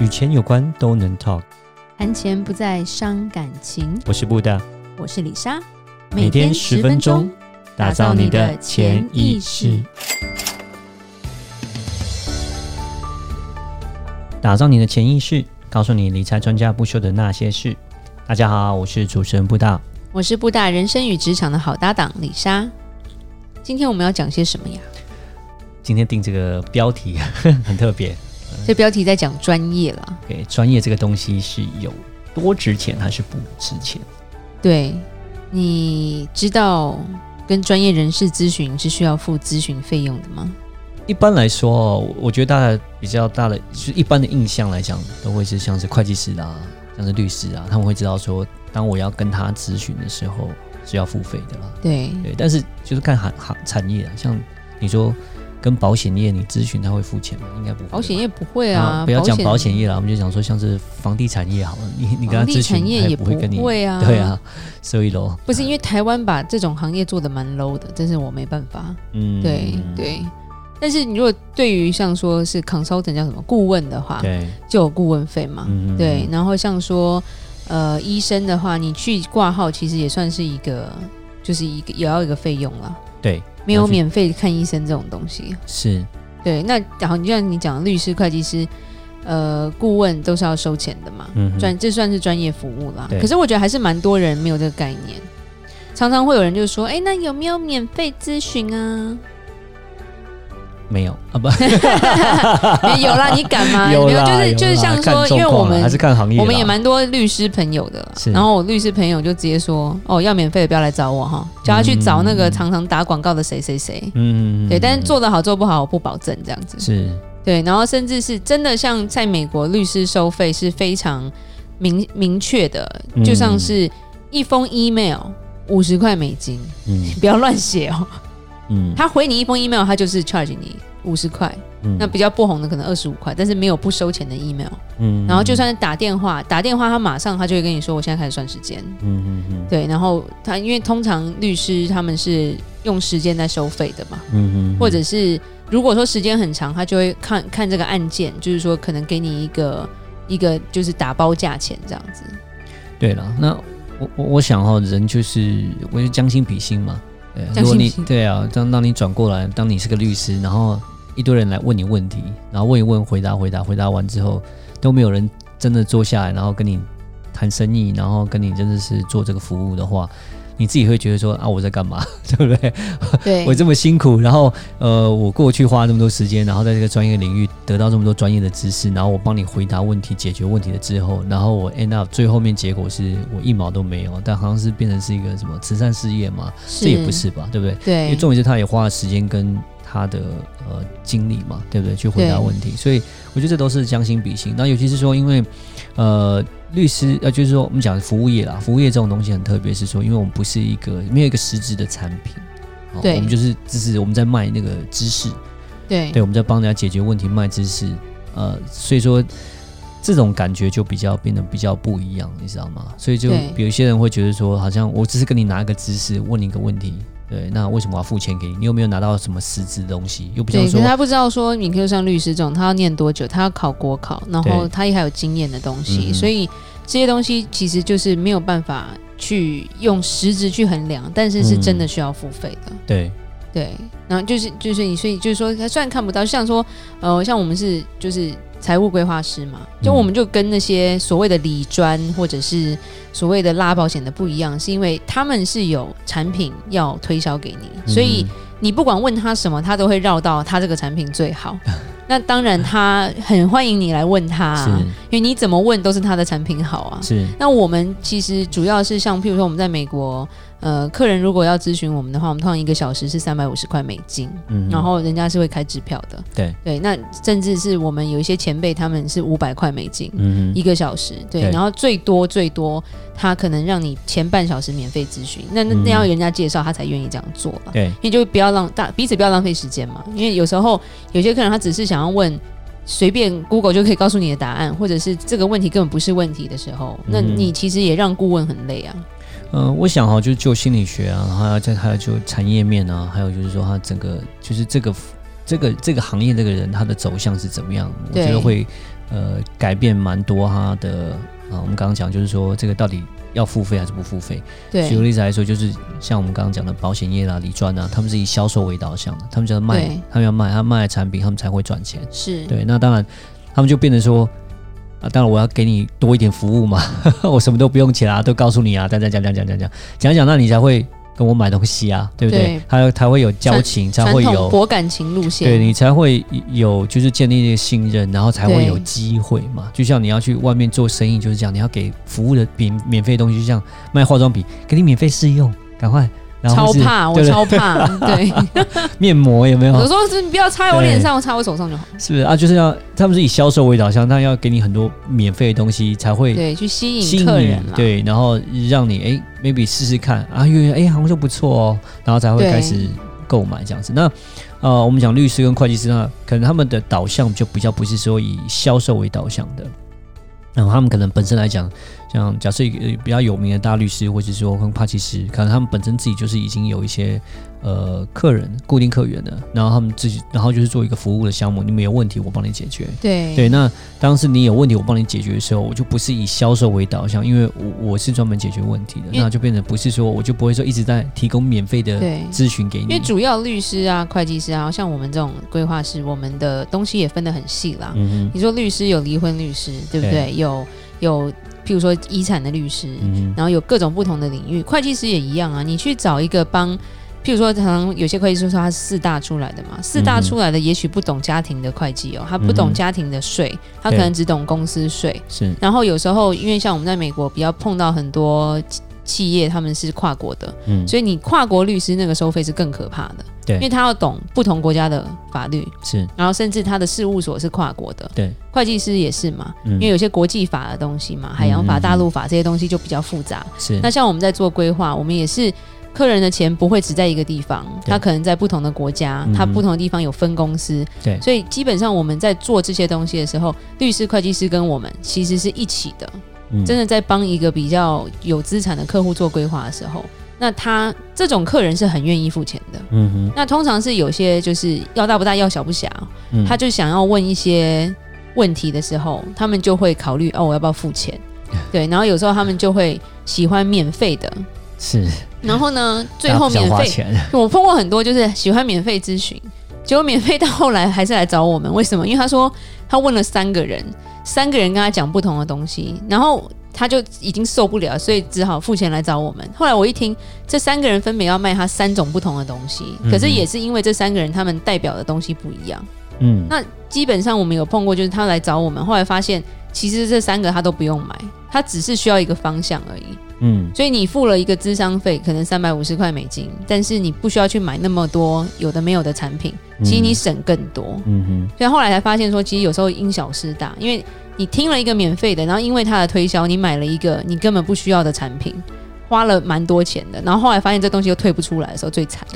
与钱有关都能 talk，谈钱不再伤感情。我是布大，我是李莎，每天十分钟，打造你的潜意识，打造你的潜意识，告诉你理财专家不说的那些事。大家好，我是主持人布大，我是布大人生与职场的好搭档李莎。今天我们要讲些什么呀？今天定这个标题 很特别。这标题在讲专业了。对，专业这个东西是有多值钱还是不值钱？对，你知道跟专业人士咨询是需要付咨询费用的吗？一般来说，我觉得大家比较大的，就是一般的印象来讲，都会是像是会计师啊，像是律师啊，他们会知道说，当我要跟他咨询的时候是要付费的啦。对对，但是就是看行行产业啊，像你说。跟保险业你咨询他会付钱吗？应该不会。保险业不会啊，不要讲保险业了，我们就讲说像是房地产业好了，你你跟他咨询，他也不会跟你。会啊，对啊，所以喽。不是因为台湾把这种行业做的蛮 low 的，真是我没办法。嗯，对对。但是你如果对于像说是 consultant 叫什么顾问的话，对，就有顾问费嘛。嗯，对。然后像说呃医生的话，你去挂号其实也算是一个，就是一个也要一个费用了。对。没有免费看医生这种东西，是对。那然后就像你讲，律师、会计师、呃，顾问都是要收钱的嘛，嗯，专这算是专业服务啦。可是我觉得还是蛮多人没有这个概念，常常会有人就说，哎，那有没有免费咨询啊？没有啊，不 有啦，你敢吗？有啦，就是就是像说，因为我们还是看行业，我们也蛮多律师朋友的。然后我律师朋友就直接说：“哦，要免费的不要来找我哈，叫他去找那个常常打广告的谁谁谁。”嗯，对，但是做得好做不好我不保证这样子。是，对，然后甚至是真的像在美国律师收费是非常明明确的，就像是一封 email 五十块美金，嗯，不要乱写哦。嗯，他回你一封 email，他就是 charge 你五十块。嗯，那比较不红的可能二十五块，但是没有不收钱的 email。嗯，然后就算是打电话，打电话他马上他就会跟你说，我现在开始算时间。嗯嗯嗯，对，然后他因为通常律师他们是用时间在收费的嘛。嗯嗯，或者是如果说时间很长，他就会看看这个案件，就是说可能给你一个一个就是打包价钱这样子。对了，那我我我想哈，人就是我就将心比心嘛。对，如果你对啊，当当你转过来，当你是个律师，然后一堆人来问你问题，然后问一问，回答回答，回答完之后都没有人真的坐下来，然后跟你谈生意，然后跟你真的是做这个服务的话。你自己会觉得说啊，我在干嘛，对不对？对，我这么辛苦，然后呃，我过去花那么多时间，然后在这个专业领域得到这么多专业的知识，然后我帮你回答问题、解决问题了之后，然后我 end up 最后面结果是我一毛都没有，但好像是变成是一个什么慈善事业嘛？这也不是吧？对不对？对，因为重点是他也花了时间跟他的呃精力嘛，对不对？去回答问题，所以我觉得这都是将心比心。那尤其是说，因为呃。律师呃，就是说我们讲服务业啦，服务业这种东西很特别，是说因为我们不是一个没有一个实质的产品，对，我们就是只是我们在卖那个知识，对，对，我们在帮人家解决问题卖知识，呃，所以说这种感觉就比较变得比较不一样，你知道吗？所以就有一些人会觉得说，好像我只是跟你拿一个知识，问你一个问题。对，那为什么要付钱给你？你有没有拿到什么实质的东西？又不像说，他不知道说，你可以像律师这种，他要念多久？他要考国考，然后他也还有经验的东西，所以这些东西其实就是没有办法去用实质去衡量，但是是真的需要付费的。嗯、对对，然后就是就是你，所以就是说，他虽然看不到，像说呃，像我们是就是。财务规划师嘛，就我们就跟那些所谓的理专或者是所谓的拉保险的不一样，是因为他们是有产品要推销给你，所以你不管问他什么，他都会绕到他这个产品最好。那当然，他很欢迎你来问他啊，因为你怎么问都是他的产品好啊。是。那我们其实主要是像，譬如说我们在美国。呃，客人如果要咨询我们的话，我们通常一个小时是三百五十块美金，嗯，然后人家是会开支票的，对。对，那甚至是我们有一些前辈，他们是五百块美金，嗯，一个小时，对，对，然后最多最多，他可能让你前半小时免费咨询，那那要人家介绍，他才愿意这样做了，对，因为就不要浪大彼此不要浪费时间嘛，因为有时候有些客人他只是想要问，随便 Google 就可以告诉你的答案，或者是这个问题根本不是问题的时候，那你其实也让顾问很累啊。嗯、呃，我想哈，就是就心理学啊，然后还有在还有就产业面啊，还有就是说他整个就是这个这个这个行业这个人他的走向是怎么样？我觉得会呃改变蛮多他的啊。我们刚刚讲就是说，这个到底要付费还是不付费？对，举个例子来说，就是像我们刚刚讲的保险业啦、理专啊，他们是以销售为导向的，他们就要卖，他们要卖，他卖的产品，他们才会赚钱。是对，那当然他们就变成说。啊，当然我要给你多一点服务嘛，我什么都不用钱啊，都告诉你啊，讲讲讲讲讲讲讲讲讲，那你才会跟我买东西啊，对不对？还有才会有交情，才会有博感情路线，对你才会有就是建立那个信任，然后才会有机会嘛。就像你要去外面做生意就是这样，你要给服务的免免费东西，就像卖化妆品，给你免费试用，赶快。超怕，我超怕，对。面膜有没有？我说是你不要擦我脸上，我擦我手上就好。是不是啊？就是要他们是以销售为导向，他要给你很多免费的东西才会对去吸引客人，对，然后让你哎，maybe 试试看啊，因为哎好像就不错哦，然后才会开始购买这样子。那呃，我们讲律师跟会计师呢，可能他们的导向就比较不是说以销售为导向的，然后他们可能本身来讲。像假设一个比较有名的大律师，或者说跟会计师，可能他们本身自己就是已经有一些呃客人固定客源的，然后他们自己，然后就是做一个服务的项目，你没有问题，我帮你解决。对对，那当时你有问题，我帮你解决的时候，我就不是以销售为导向，因为我我是专门解决问题的，那就变成不是说我就不会说一直在提供免费的咨询给你。因为主要律师啊、会计师啊，像我们这种规划师，我们的东西也分得很细啦。嗯哼，你说律师有离婚律师，对不对？对有有。譬如说遗产的律师，嗯、然后有各种不同的领域，会计师也一样啊。你去找一个帮，譬如说，可能有些会计师说他是四大出来的嘛，四大出来的也许不懂家庭的会计哦，他不懂家庭的税，嗯、他可能只懂公司税。是，然后有时候因为像我们在美国比较碰到很多。企业他们是跨国的，嗯，所以你跨国律师那个收费是更可怕的，对，因为他要懂不同国家的法律，是，然后甚至他的事务所是跨国的，对，会计师也是嘛，嗯，因为有些国际法的东西嘛，海洋法、大陆法这些东西就比较复杂，是。那像我们在做规划，我们也是客人的钱不会只在一个地方，他可能在不同的国家，他不同的地方有分公司，对，所以基本上我们在做这些东西的时候，律师、会计师跟我们其实是一起的。真的在帮一个比较有资产的客户做规划的时候，那他这种客人是很愿意付钱的。嗯哼。那通常是有些就是要大不大，要小不小，嗯、他就想要问一些问题的时候，他们就会考虑哦，我要不要付钱？对。然后有时候他们就会喜欢免费的。是。然后呢，最后免费，我碰过很多就是喜欢免费咨询，结果免费到后来还是来找我们，为什么？因为他说他问了三个人。三个人跟他讲不同的东西，然后他就已经受不了，所以只好付钱来找我们。后来我一听，这三个人分别要卖他三种不同的东西，可是也是因为这三个人他们代表的东西不一样。嗯，那基本上我们有碰过，就是他来找我们，后来发现其实这三个他都不用买，他只是需要一个方向而已。嗯，所以你付了一个咨商费，可能三百五十块美金，但是你不需要去买那么多有的没有的产品，其实你省更多。嗯哼，所以后来才发现说，其实有时候因小失大，因为你听了一个免费的，然后因为他的推销，你买了一个你根本不需要的产品，花了蛮多钱的，然后后来发现这东西又退不出来的时候最惨。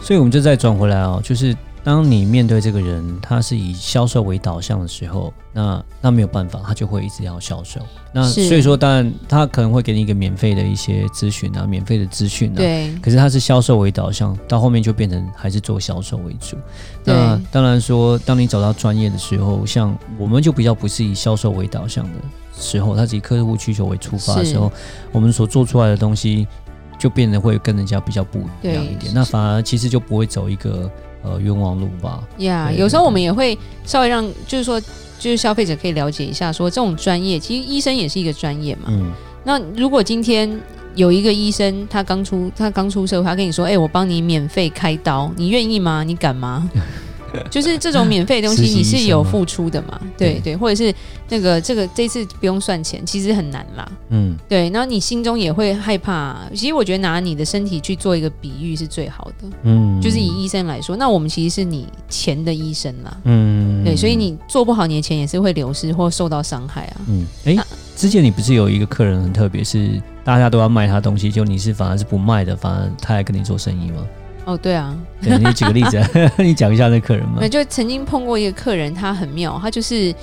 所以我们就再转回来哦，就是。当你面对这个人，他是以销售为导向的时候，那那没有办法，他就会一直要销售。那所以说，当然他可能会给你一个免费的一些咨询啊，免费的资讯啊。对。可是他是销售为导向，到后面就变成还是做销售为主。对。那当然说，当你找到专业的时候，像我们就比较不是以销售为导向的时候，他是以客户需求为出发的时候，我们所做出来的东西就变得会跟人家比较不一样一点。那反而其实就不会走一个。呃，冤枉路吧。呀，yeah, 有时候我们也会稍微让，就是说，就是消费者可以了解一下，说这种专业，其实医生也是一个专业嘛。嗯。那如果今天有一个医生，他刚出，他刚出社会，他跟你说，哎、欸，我帮你免费开刀，你愿意吗？你敢吗？就是这种免费的东西，你是有付出的嘛？对对，或者是那个这个这次不用算钱，其实很难啦。嗯，对。然后你心中也会害怕。其实我觉得拿你的身体去做一个比喻是最好的。嗯，就是以医生来说，那我们其实是你钱的医生啦。嗯，对，所以你做不好，你的钱也是会流失或受到伤害啊。嗯，哎，之前你不是有一个客人很特别，是大家都要卖他东西，就你是反而是不卖的，反而他还跟你做生意吗？哦，对啊，对，你举个例子，你讲一下那客人嘛。就曾经碰过一个客人，他很妙，他就是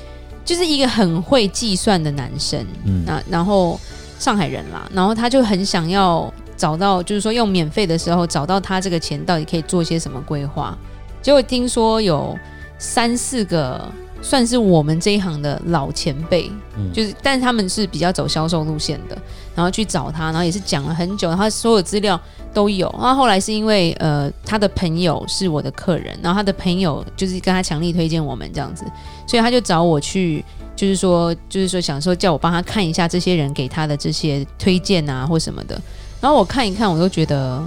就是一个很会计算的男生，嗯，那然后上海人啦，然后他就很想要找到，就是说用免费的时候找到他这个钱到底可以做些什么规划。结果听说有三四个算是我们这一行的老前辈，嗯，就是，但是他们是比较走销售路线的，然后去找他，然后也是讲了很久，然后他所有资料都有。然后后来是因为呃，他的朋友是我的客人，然后他的朋友就是跟他强力推荐我们这样子，所以他就找我去，就是说，就是说想说叫我帮他看一下这些人给他的这些推荐啊或什么的。然后我看一看，我都觉得，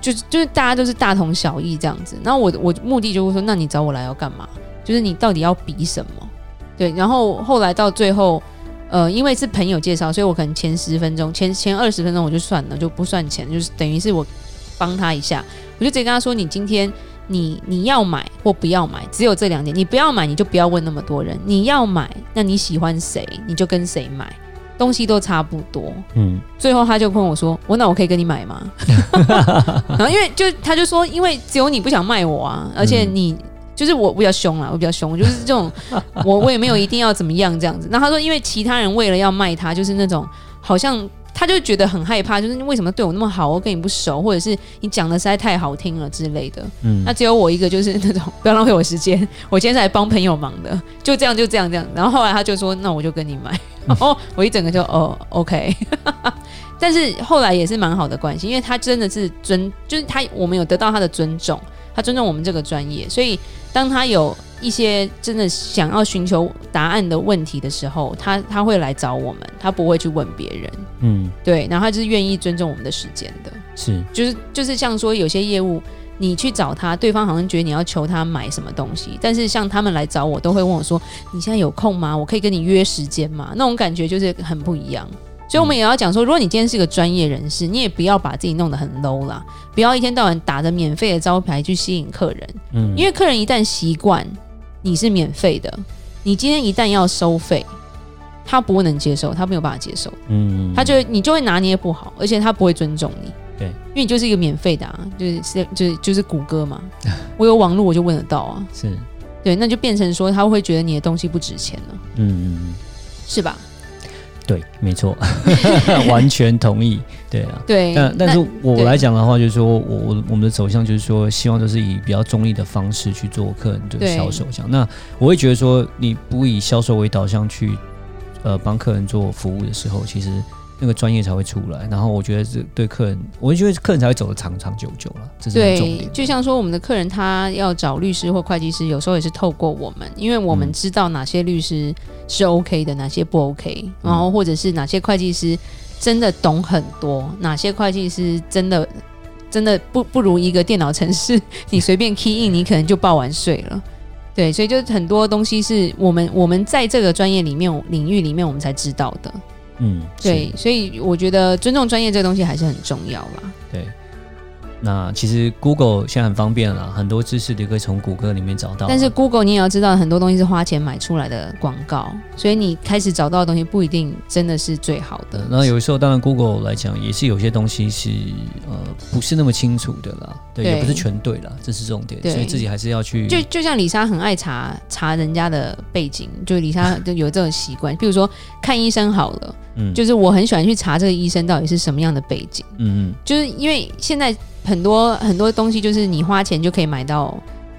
就是就是大家都是大同小异这样子。然后我我目的就是说，那你找我来要干嘛？就是你到底要比什么？对，然后后来到最后，呃，因为是朋友介绍，所以我可能前十分钟、前前二十分钟我就算了，就不算钱，就是等于是我帮他一下，我就直接跟他说：“你今天你你要买或不要买，只有这两点。你不要买，你就不要问那么多人；你要买，那你喜欢谁，你就跟谁买，东西都差不多。”嗯，最后他就问我说：“我那我可以跟你买吗？” 然后因为就他就说：“因为只有你不想卖我啊，而且你。嗯”就是我比较凶啦，我比较凶，就是这种，我我也没有一定要怎么样这样子。那他说，因为其他人为了要卖他，就是那种好像他就觉得很害怕，就是你为什么对我那么好，我跟你不熟，或者是你讲的实在太好听了之类的。嗯，那只有我一个，就是那种不要浪费我时间，我今天是来帮朋友忙的，就这样就这样这样。然后后来他就说，那我就跟你买。然后 我一整个就哦，OK。但是后来也是蛮好的关系，因为他真的是尊，就是他我们有得到他的尊重。他尊重我们这个专业，所以当他有一些真的想要寻求答案的问题的时候，他他会来找我们，他不会去问别人。嗯，对，然后他就是愿意尊重我们的时间的。是，就是就是像说有些业务，你去找他，对方好像觉得你要求他买什么东西，但是像他们来找我，都会问我说：“你现在有空吗？我可以跟你约时间吗？”那种感觉就是很不一样。所以，我们也要讲说，如果你今天是个专业人士，你也不要把自己弄得很 low 啦，不要一天到晚打着免费的招牌去吸引客人。嗯，因为客人一旦习惯你是免费的，你今天一旦要收费，他不能接受，他没有办法接受。嗯，他就你就会拿捏不好，而且他不会尊重你。对，因为你就是一个免费的啊，就是就是就是谷歌嘛，我有网络我就问得到啊。是，对，那就变成说他会觉得你的东西不值钱了。嗯嗯嗯，是吧？对，没错，完全同意。对啊，对。但但是我来讲的话，就是说我我我们的走向就是说，希望都是以比较中立的方式去做客人这个销售这样。那我会觉得说，你不以销售为导向去呃帮客人做服务的时候，其实。那个专业才会出来，然后我觉得这对客人，我觉得客人才会走得长长久久了，这是重点。对，就像说我们的客人他要找律师或会计师，有时候也是透过我们，因为我们知道哪些律师是 OK 的，哪些不 OK，然后或者是哪些会计师真的懂很多，哪些会计师真的真的不不如一个电脑程式，你随便 key in，你可能就报完税了。对，所以就很多东西是我们我们在这个专业里面领域里面我们才知道的。嗯，对，所以我觉得尊重专业这个东西还是很重要嘛。对，那其实 Google 现在很方便了，很多知识都可以从谷歌里面找到。但是 Google 你也要知道，很多东西是花钱买出来的广告，所以你开始找到的东西不一定真的是最好的。那有时候，当然 Google 来讲也是有些东西是呃不是那么清楚的啦，对，对也不是全对啦，这是重点。所以自己还是要去。就就像李莎很爱查查人家的背景，就李莎就有这种习惯，比如说看医生好了。嗯，就是我很喜欢去查这个医生到底是什么样的背景。嗯嗯，就是因为现在很多很多东西，就是你花钱就可以买到，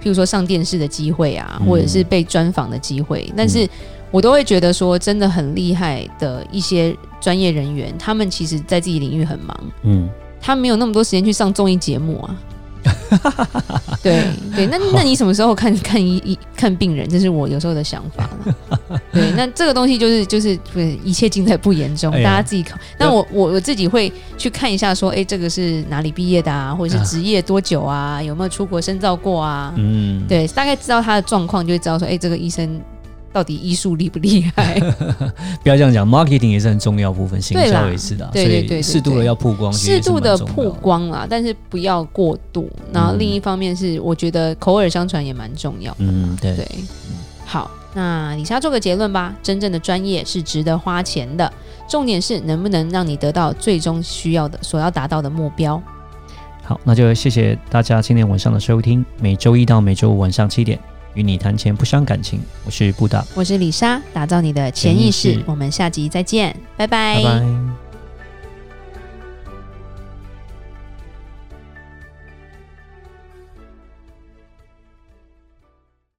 譬如说上电视的机会啊，或者是被专访的机会。但是我都会觉得说，真的很厉害的一些专业人员，他们其实在自己领域很忙。嗯，他没有那么多时间去上综艺节目啊。对对，那那你什么时候看看医医看病人？这是我有时候的想法了。对，那这个东西就是就是对，一切尽在不言中，大家自己考。那我我我自己会去看一下，说，哎，这个是哪里毕业的啊？或者是职业多久啊？有没有出国深造过啊？嗯，对，大概知道他的状况，就会知道说，哎，这个医生。到底医术厉不厉害？不要这样讲，marketing 也是很重要部分，行销也是的，对对对，适度的要曝光，适度的曝光啦，但是不要过度。然后另一方面是，我觉得口耳相传也蛮重要的。嗯，对对。好，那里莎做个结论吧。真正的专业是值得花钱的，重点是能不能让你得到最终需要的、所要达到的目标。好，那就谢谢大家今天晚上的收听，每周一到每周五晚上七点。与你谈钱不伤感情，我是布达，我是李莎，打造你的潜意识，意识，我们下集再见，拜拜。拜拜。